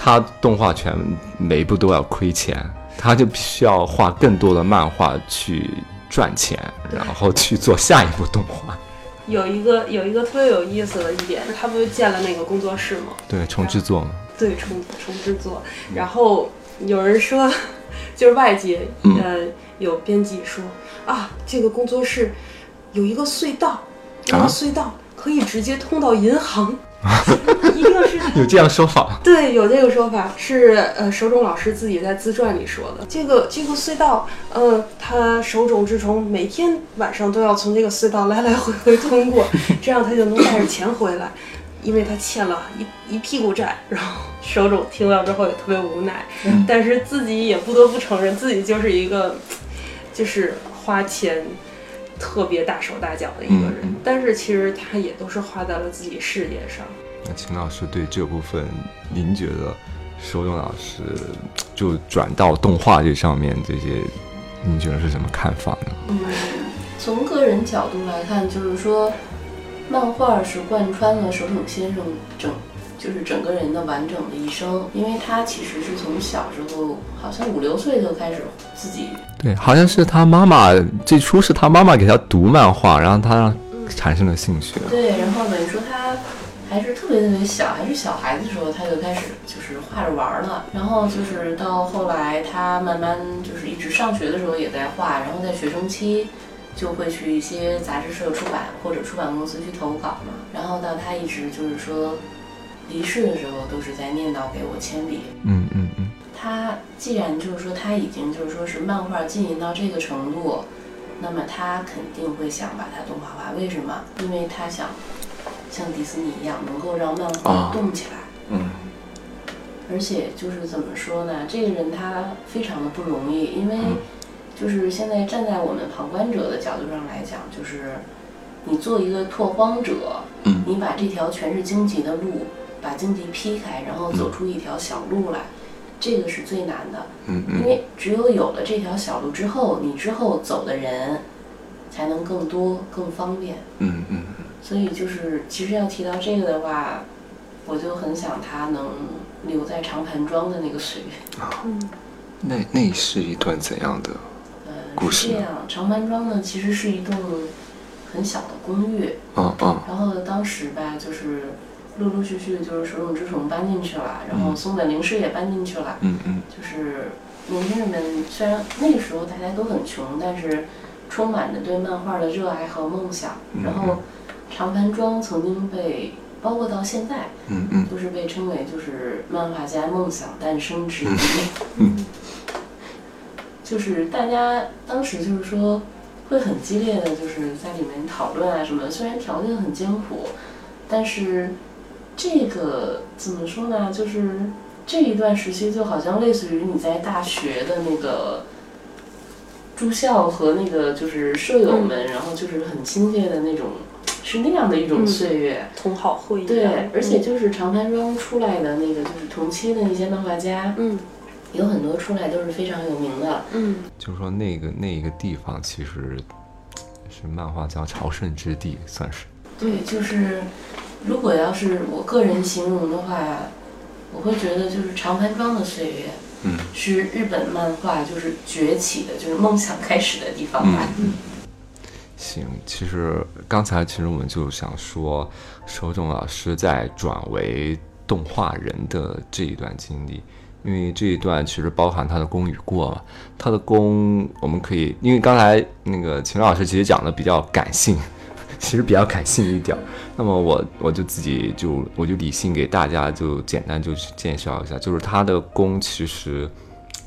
A: 他动画全每一部都要亏钱，他就必须要画更多的漫画去赚钱，然后去做下一部动画。
C: 有一个有一个特别有意思的一点，他不就建了那个工作室吗？
A: 对，重制作嘛，
C: 对，重重制作。然后有人说，*laughs* 就是外界
A: 嗯
C: 呃有编辑说啊，这个工作室有一个隧道，这个
A: 啊
C: 隧道可以直接通到银行，*laughs* *laughs* 一定是 *laughs*
A: 有这样说法。
C: 对，有这个说法是呃手冢老师自己在自传里说的。这个这个隧道，呃，他手冢治虫每天晚上都要从这个隧道来来回回通过，*laughs* 这样他就能带着钱回来，因为他欠了一一屁股债。然后手冢听到之后也特别无奈，但是自己也不得不承认自己就是一个就是花钱。特别大手大脚的一个人，
A: 嗯
C: 但是其实他也都是花在了自己事业上。
A: 那秦老师对这部分，您觉得手冢老师就转到动画这上面这些，您觉得是什么看法呢？
B: 嗯，从个人角度来看，就是说，漫画是贯穿了手冢先生整，就是整个人的完整的一生，因为他其实是从小时候，好像五六岁就开始自己
A: 对，好像是他妈妈最初是他妈妈给他读漫画，然后他产生了兴趣。
B: 对，然后等于说他还是特别特别小，还是小孩子的时候，他就开始就是画着玩儿了。然后就是到后来，他慢慢就是一直上学的时候也在画，然后在学生期就会去一些杂志社出版或者出版公司去投稿嘛。然后到他一直就是说离世的时候，都是在念叨给我铅笔。
A: 嗯嗯嗯，
B: 他既然就是说他已经就是说是漫画经营到这个程度，那么他肯定会想把它动画化。为什么？因为他想像迪士尼一样，能够让漫画
A: 啊
B: 动起来。
A: 嗯，
B: 而且就是怎么说呢？这个人他非常的不容易，因为
A: 嗯
B: 就是现在站在我们旁观者的角度上来讲，就是你做一个拓荒者，
A: 嗯
B: 你把这条全是荆棘的路，把荆棘劈开，然后走出一条小路来，这个是最难的。
A: 嗯
B: 因为只有有了这条小路之后，你之后走的人才能更多、更方便。
A: 嗯嗯
B: 所以就是，其实要提到这个的话，我就很想他能留在长盘庄的那个岁月。
A: 那那是一段怎样的？
B: 呃，
A: 故事
B: 这样，长盘庄呢其实是一栋很小的公寓，
A: 嗯嗯
B: 然后当时吧，就是陆陆续续就是手冢治虫搬进去了，然后
A: 嗯
B: 松本零士也搬进去了，
A: 嗯嗯
B: 就是年轻人们虽然那个时候大家都很穷，但是充满着对漫画的热爱和梦想。
A: 嗯
B: 然后长盘庄曾经被，包括到现在，
A: 嗯嗯
B: 都是被称为就是漫画家梦想诞生之地。
A: 嗯 *laughs*
B: 就是大家当时就是说会很激烈的，就是在里面讨论啊什么。虽然条件很艰苦，但是这个怎么说呢？就是这一段时期就好像类似于你在大学的那个住校和那个就是舍友们，然后就是很亲切的那种，是那样的一种
C: 嗯
B: 岁月。
C: 同好会一样
B: 对，而且就是长盘庄出来的那个就是同期的那些漫画家，
C: 嗯
B: 有很多出来都是非常有名的。
C: 嗯
A: 就是说那个那个地方其实是漫画家朝圣之地，算是。
B: 对，就是如果要是我个人形容的话，我会觉得就是长盘庄的岁月
A: 嗯
B: 是日本漫画就是崛起的，就是梦想开始的地方吧。
A: 行，其实刚才其实我们就想说，手冢老师在转为动画人的这一段经历，因为这一段其实包含他的功与过嘛。他的功，我们可以，因为刚才那个秦老师其实讲的比较感性，*laughs* 其实比较感性一点。那么我我就自己就我就理性给大家就简单就去介绍一下，就是他的功其实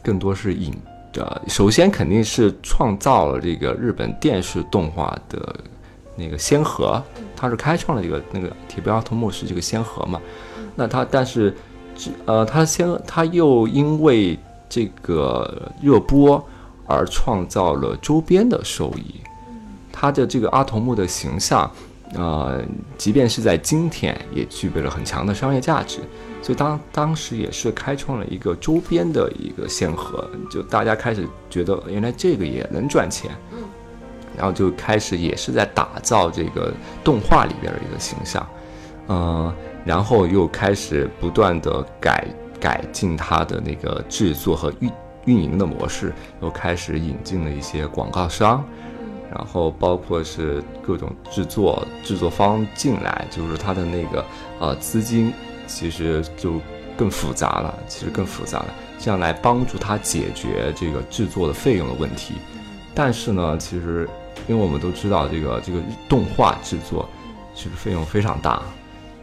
A: 更多是引呃，首先肯定是创造了这个日本电视动画的那个先河，他是开创了这个那个铁臂阿童木是这个先河嘛。那他但是呃，他先他又因为这个热播而创造了周边的收益，他的这个阿童木的形象。呃，即便是在今天，也具备了很强的商业价值，所以当当时也是开创了一个周边的一个先河，就大家开始觉得原来这个也能赚钱，
C: 嗯，
A: 然后就开始也是在打造这个动画里边的一个形象，呃，然后又开始不断的改改进它的那个制作和运运营的模式，又开始引进了一些广告商。然后包括是各种制作制作方进来，就是他的那个呃资金，其实就更复杂了，其实更复杂了，这样来帮助他解决这个制作的费用的问题。但是呢，其实因为我们都知道这个这个动画制作其实费用非常大，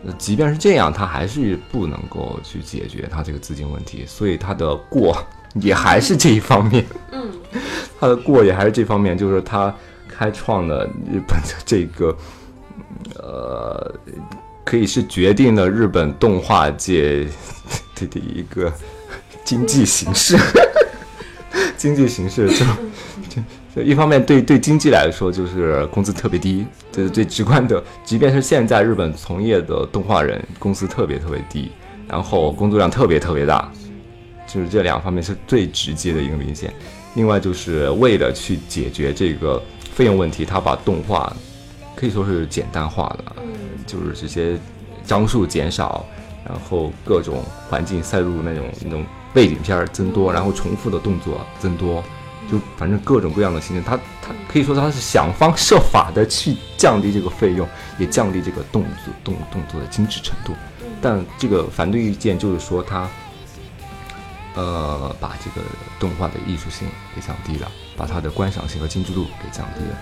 A: 那即便是这样，他还是不能够去解决他这个资金问题，所以他的过也还是这一方面，
C: 嗯，*laughs*
A: 他的过也还是这方面，就是他。开创了日本的这个，呃，可以是决定了日本动画界的 *laughs* 的一个经济形势。*laughs* 经济形势就就一方面对对经济来说就是工资特别低，这是最直观的。即便是现在日本从业的动画人工资特别特别低，然后工作量特别特别大，就是这两方面是最直接的一个明显。另外就是为了去解决这个。费用问题，他把动画可以说是简单化了，就是这些张数减少，然后各种环境塞入那种那种背景片增多，然后重复的动作增多，就反正各种各样的形式，他他可以说他是想方设法的去降低这个费用，也降低这个动作动动作的精致程度。但这个反对意见就是说他，呃，把这个动画的艺术性给降低了。把它的观赏性和精致度给降低了，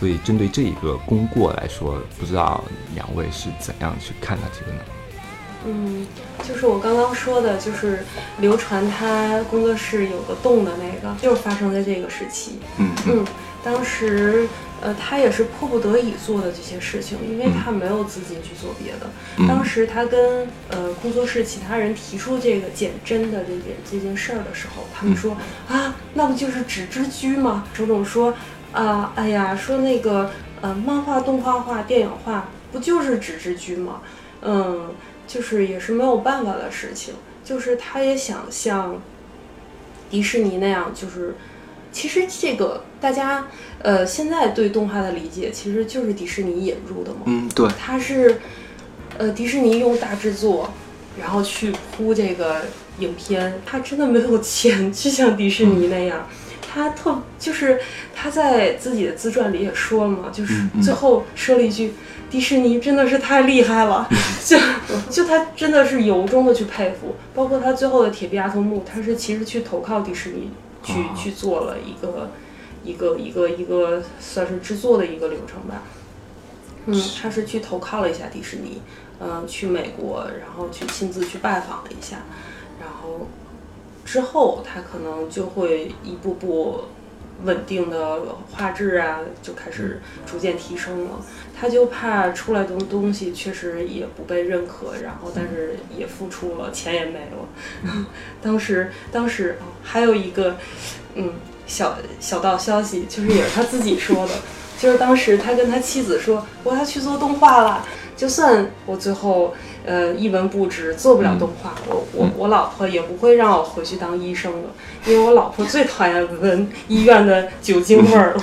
A: 所以针对这一个功过来说，不知道两位是怎样去看待这个呢？
C: 嗯，就是我刚刚说的，就是流传他工作室有个洞的那个，就是发生在这个时期。
A: 嗯
C: 嗯，当时呃，他也是迫不得已做的这些事情，因为他没有资金去做别的。当时他跟呃工作室其他人提出这个减针的这件这件事儿的时候，他们说啊，那不就是纸之居吗？周总说啊，哎呀，说那个呃，漫画、动画化、电影化，不就是纸质剧吗？嗯。就是也是没有办法的事情，就是他也想像迪士尼那样，就是其实这个大家呃现在对动画的理解，其实就是迪士尼引入的嘛。
A: 嗯，对。
C: 它是呃迪士尼用大制作，然后去铺这个影片，他真的没有钱去像迪士尼那样，他特就是他在自己的自传里也说了嘛，就是最后说了一句。迪士尼真的是太厉害了，*laughs* 就就他真的是由衷的去佩服，包括他最后的铁臂阿童木，他是其实去投靠迪士尼，去去做了一个一个一个一个算是制作的一个流程吧。嗯，他是去投靠了一下迪士尼，嗯，去美国，然后去亲自去拜访了一下，然后之后他可能就会一步步。稳定的画质啊，就开始逐渐提升了。他就怕出来的东西确实也不被认可，然后但是也付出了，钱也没了。*laughs* 当时，当时还有一个，嗯，小小道消息，就是也是他自己说的，就是当时他跟他妻子说，我要去做动画了，就算我最后。呃，一文不值，做不了动画。我我我老婆也不会让我回去当医生的，因为我老婆最讨厌闻医院的酒精味儿了。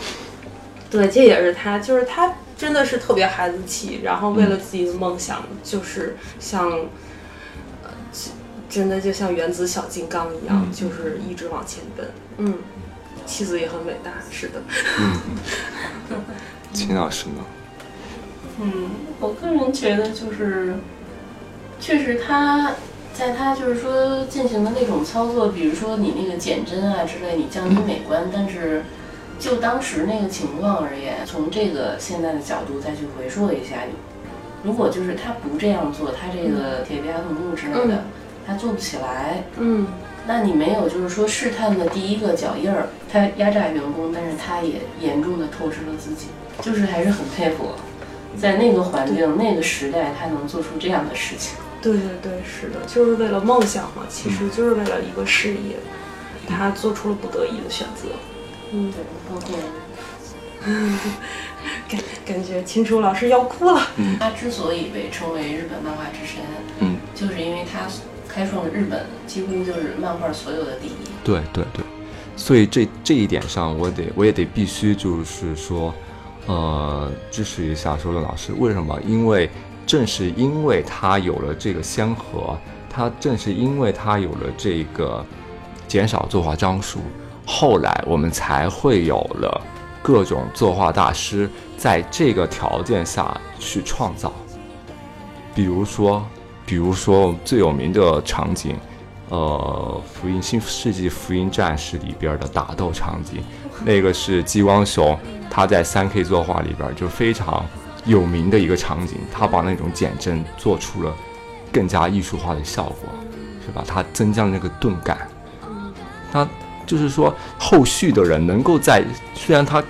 C: *laughs* 对，这也是他，就是他真的是特别孩子气，然后为了自己的梦想，就是像，呃，真的就像原子小金刚一样，就是一直往前奔。嗯，妻子也很伟大，是的。
A: 嗯 *laughs* 秦老师呢？
B: 嗯，我个人觉得就是，确实他在他就是说进行的那种操作，比如说你那个减帧啊之类，你降低美观，但是就当时那个情况而言，从这个现在的角度再去回溯一下，如果就是他不这样做，他这个铁臂阿童木之类的，他做不起来，
C: 嗯。
B: 那你没有就是说试探的第一个脚印儿，他压榨员工，但是他也严重的透支了自己，就是还是很佩服，在那个环境、那个时代，他能做出这样的事情。
C: 对对对，是的，就是为了梦想嘛，其实就是为了一个事业，他做出了不得已的选择。嗯，
B: 对，包括 *laughs*
C: 感感觉秦楚老师要哭了。
B: 他之所以被称为日本漫画之神，
A: 嗯，
B: 就是因为他开创了日本几乎就是漫画所有的第一。
A: 对对对，所以这这一点上，我得我也得必须就是说，呃，支持一下周正老师。为什么？因为正是因为他有了这个先河，他正是因为他有了这个减少作画张数，后来我们才会有了各种作画大师在这个条件下去创造。比如说，比如说最有名的场景，呃，福音新世纪福音战士里边的打斗场景，那个是激光熊他在三 K 作画里边就非常有名的一个场景，他把那种减帧做出了更加艺术化的效果，是吧？他增加了那个钝感，他就是说后续的人能够在虽然他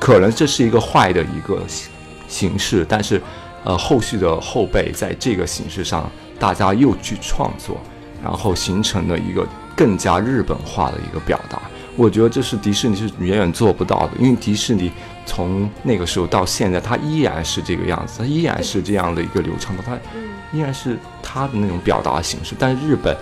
A: 可能这是一个坏的一个形形式，但是呃后续的后辈在这个形式上，大家又去创作，然后形成了一个更加日本化的一个表达。我觉得这是迪士尼是远远做不到的，因为迪士尼从那个时候到现在，它依然是这个样子，它依然是这样的一个流畅的，它依然是它的那种表达形式。但是日本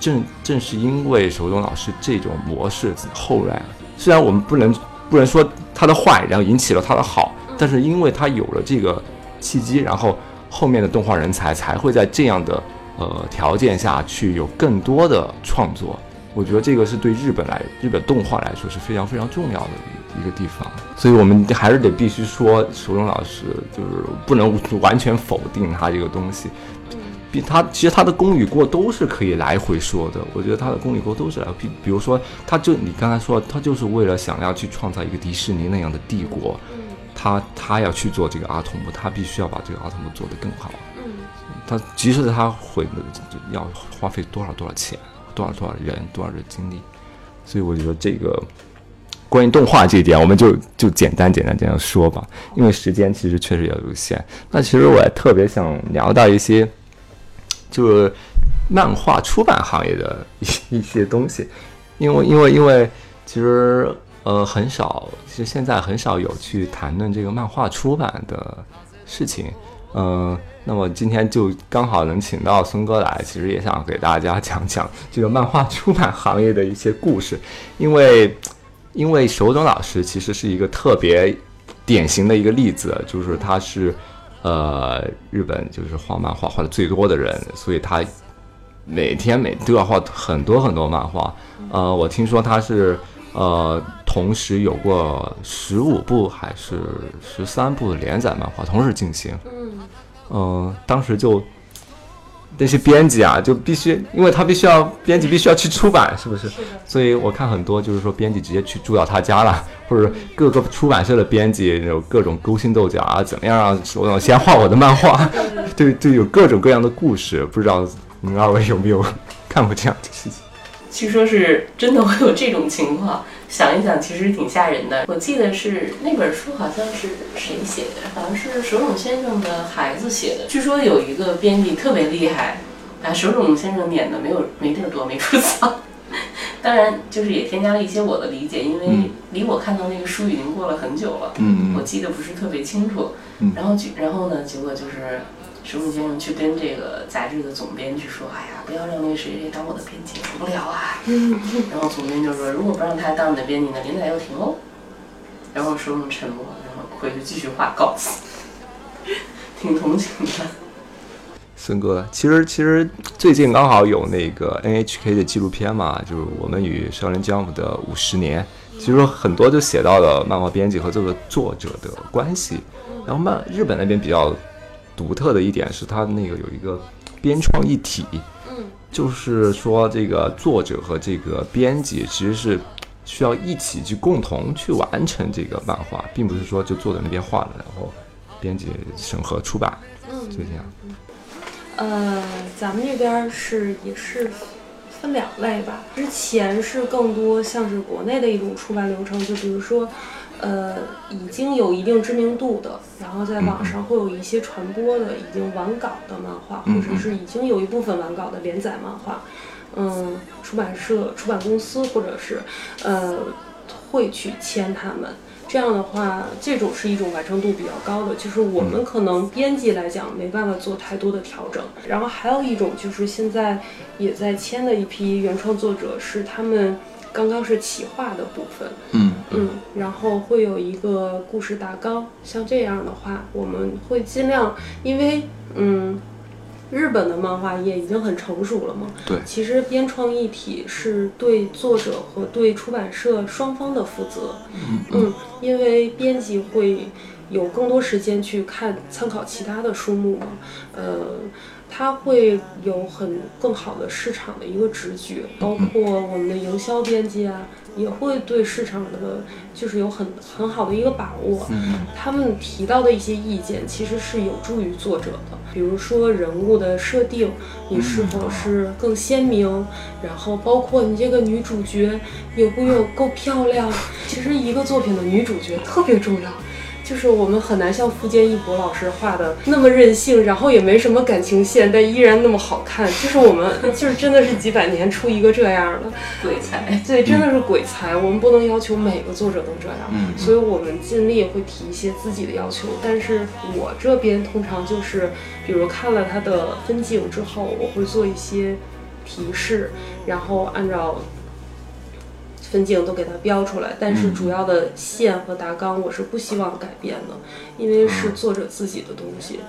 A: 正正是因为手冢老师这种模式，后来虽然我们不能不能说他的坏，然后引起了他的好，但是因为他有了这个契机，然后后面的动画人才才会在这样的呃条件下去有更多的创作。我觉得这个是对日本来日本动画来说是非常非常重要的一一个地方，所以我们还是得必须说，手冢老师就是不能完全否定他这个东西。比他其实他的功与过都是可以来回说的，我觉得他的功与过都是来，比比如说，他就你刚才说，他就是为了想要去创造一个迪士尼那样的帝国，他他要去做这个阿童木，他必须要把这个阿童木做得更好。他即使他会要花费多少多少钱，多少多少人，多少的精力，所以我觉得这个关于动画这一点，我们就就简单简单这样说吧，因为时间其实确实也有限。那其实我也特别想聊到一些，就是漫画出版行业的一一些东西，因为因为因为其实呃很少，其实现在很少有去谈论这个漫画出版的事情。嗯，那么今天就刚好能请到孙哥来，其实也想给大家讲讲这个漫画出版行业的一些故事，因为 *tsk* 因为手冢老师其实是一个特别典型的一个例子，就是他是呃日本就是画漫画画的最多的人，所以他每天每都要画很多很多漫画。呃，我听说他是呃同时有过十五部还是十三部连载漫画同时进行。嗯、当时就那些编辑啊，就必须，因为他必须要编辑必须要去出版，是不是？所以我看很多就是说编辑直接去住到他家了，*laughs* 或者各个出版社的编辑有各种勾心斗角啊，怎么样让手冢先画我的漫画？对对，有各种各样的故事，不知道你们二位有没有看过这样的事情？
B: 据说是真的会有这种情况，想一想其实挺吓人的。我记得是那本书好像是谁写的，好像是手冢先生的孩子写的。据说有一个编辑特别厉害，把手冢先生撵的没有没地儿躲没处藏。*laughs* 当然，就是也添加了一些我的理解，因为
A: 嗯
B: 离我看到那个书已经过了很久了，
A: 嗯
B: 我记得不是特别清楚。
A: 嗯
B: 然后就然后呢，结果就是手冢先生去跟这个杂志的总编去说：“哎呀，不要让那个谁谁当我的编辑，受不了啊。” *laughs* 然后总编就说：“如果不让他当你的编辑呢，连载要停喽。”然后手冢沉默，然后回去继续画稿子，*laughs* 挺同情的。
A: 孙哥，其实其实最近刚好有那个 NHK 的纪录片嘛，就是我们与少年 Jump 的五十年，其实很多就写到了漫画编辑和这个作者的关系。然后漫日本那边比较独特的一点是，它那个有一个编创一体，
C: 嗯
A: 就是说这个作者和这个编辑其实是需要一起去共同去完成这个漫画，并不是说就坐在那边画了，然后编辑审核出版，
C: 嗯
A: 就这样。
C: 呃，咱们这边是也是分两类吧。之前是更多像是国内的一种出版流程，就比如说，呃，已经有一定知名度的，然后在网上会有一些传播的已经完稿的漫画，
A: 嗯
C: 或者是已经有一部分完稿的连载漫画。嗯，出版社、出版公司或者是呃会去签他们。这样的话，这种是一种完成度比较高的，就是我们可能编辑来讲没办法做太多的调整。然后还有一种就是现在也在签的一批原创作者，是他们刚刚是企划的部分，
A: 嗯
C: 嗯，然后会有一个故事大纲。像这样的话，我们会尽量，因为嗯，日本的漫画业已经很成熟了嘛。
A: 对
C: 其实编创一体是对作者和对出版社双方的负责。嗯，因为编辑会有更多时间去看参考其他的书目嘛，呃，他会有很更好的市场的一个直觉，包括我们的营销编辑啊，也会对市场的就是有很很好的一个把握。他们提到的一些意见其实是有助于作者的，比如说人物的设定，你是否是更鲜明，然后包括你这个女主角有没有够漂亮。其实一个作品的女主角特别重要。就是我们很难像福建一博老师画的那么任性，然后也没什么感情线，但依然那么好看。*laughs* 就是我们就是真的是几百年出一个这样的，
B: 鬼才。
C: 对，真的是鬼才。我们不能要求每个作者都这样，
A: 嗯
C: 所以我们尽力会提一些自己的要求。但是我这边通常就是，比如看了他的分镜之后，我会做一些提示，然后按照分镜都给它标出来。但是主要的线和大纲我是不希望改变的，因为是作者自己的东西。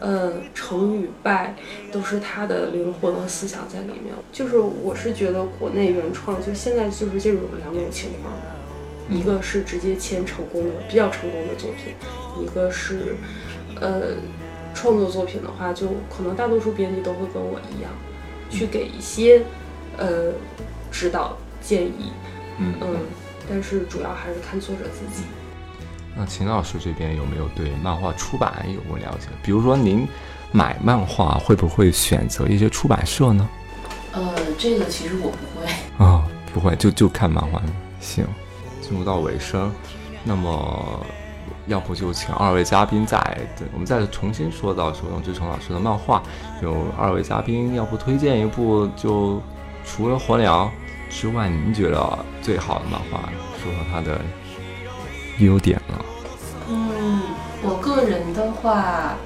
C: 呃，成与败都是他的灵魂和思想在里面。就是我是觉得国内原创就现在就是这种两种情况，一个是直接签成功的比较成功的作品，一个是呃创作作品的话，就可能大多数编辑都会跟我一样，去给一些呃指导建议，
A: 嗯
C: 嗯，但是主要还是看作者自己。
A: 那秦老师这边有没有对漫画出版有过了解？比如说您买漫画会不会选择一些出版社呢？
B: 呃，这个其实我不会。
A: 啊、不会，就就看漫画。行，进入到尾声，那么要不就请二位嘉宾再对我们再重新说到手冢治虫老师的漫画，有二位嘉宾要不推荐一部就除了火鸟之外，您觉得最好的漫画，说说它的优点了。
B: 嗯，我个人的话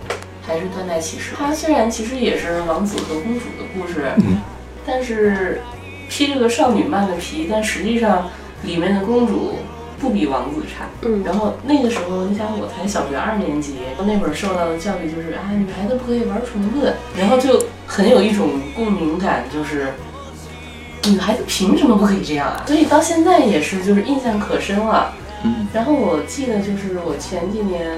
B: 还是《断代骑士》。它虽然其实也是王子和公主的故事，
A: 嗯
B: 但是披着个少女漫的皮，但实际上里面的公主不比王子差。
C: 嗯
B: 然后那个时候，你想我才小学二年级，那会儿受到的教育就是啊，女孩子不可以玩虫子，然后就很有一种共鸣感，就是女孩子凭什么不可以这样啊？所以到现在也是，就是印象可深了。
A: 嗯
B: 然后我记得就是我前几年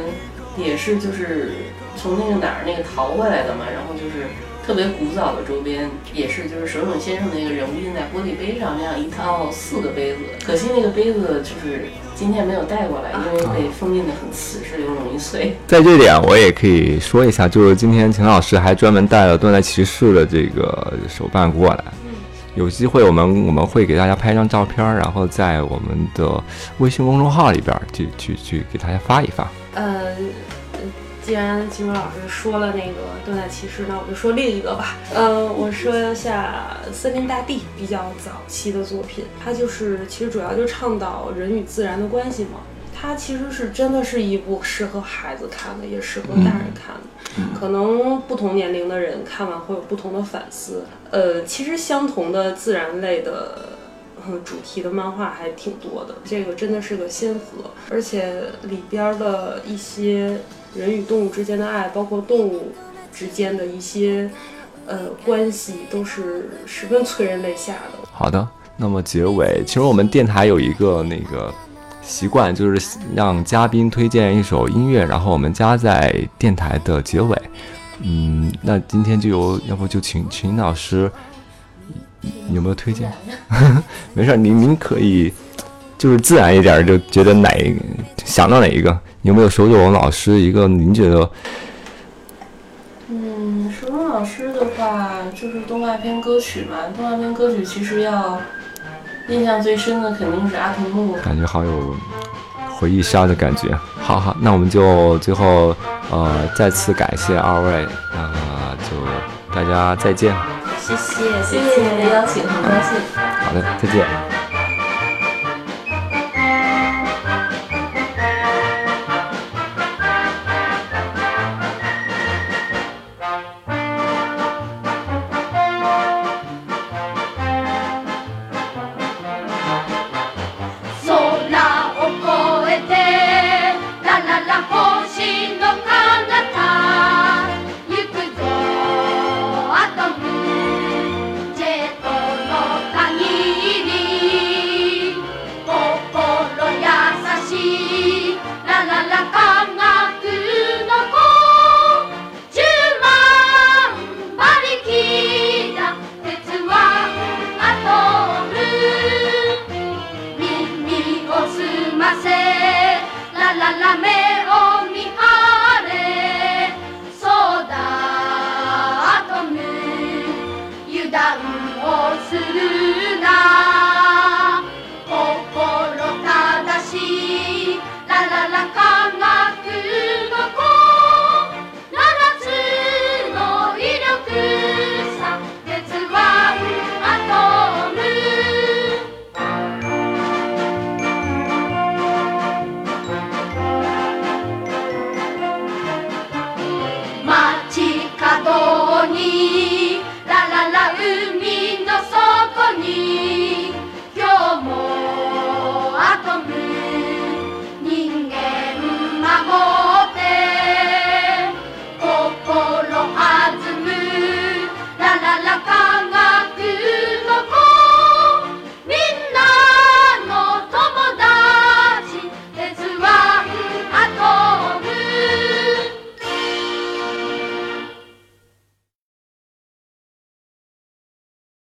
B: 也是就是从那个哪儿那个淘回来的嘛，然后就是特别古早的周边，也是就是手冢先生那个人物印在玻璃杯上那样一套四个杯子，可惜那个杯子就是今天没有带过来，因为被封印的很瓷实又容易碎。
A: 在这点，我也可以说一下，就是今天秦老师还专门带了《断代骑士》的这个手办过来。有机会我们我们会给大家拍一张照片儿，然后在我们的微信公众号里边儿去去去给大家发一发。
C: 呃，呃既然金文老师说了那个《断代骑士》，那我就说另一个吧。*laughs* 呃，我说一下《森林大地》比较早期的作品，它就是其实主要就倡导人与自然的关系嘛。它其实是真的是一部适合孩子看的，也适合大人看的。可能不同年龄的人看完会有不同的反思。呃，其实相同的自然类的。呃主题的漫画还挺多的，这个真的是个先河，而且里边儿的一些人与动物之间的爱，包括动物之间的一些呃关系，都是十分催人泪下的。
A: 好的，那么结尾，其实我们电台有一个那个习惯，就是让嘉宾推荐一首音乐，然后我们加在电台的结尾。嗯，那今天就由要不就请秦老师，有没有推荐？*laughs* 没事儿，您您可以就是自然一点，就觉得哪想到哪一个，有没有手冢老师一个您觉得
B: 嗯，石峰老师的话就是动画片歌曲嘛，动画片歌曲其实要印象最深的肯定是阿童木。
A: 感觉好有回忆杀的感觉？好好，那我们就最后呃再次感谢二位，那么就大家再见。
B: 谢谢，谢谢你的邀请，很高兴。
A: 好的，再见。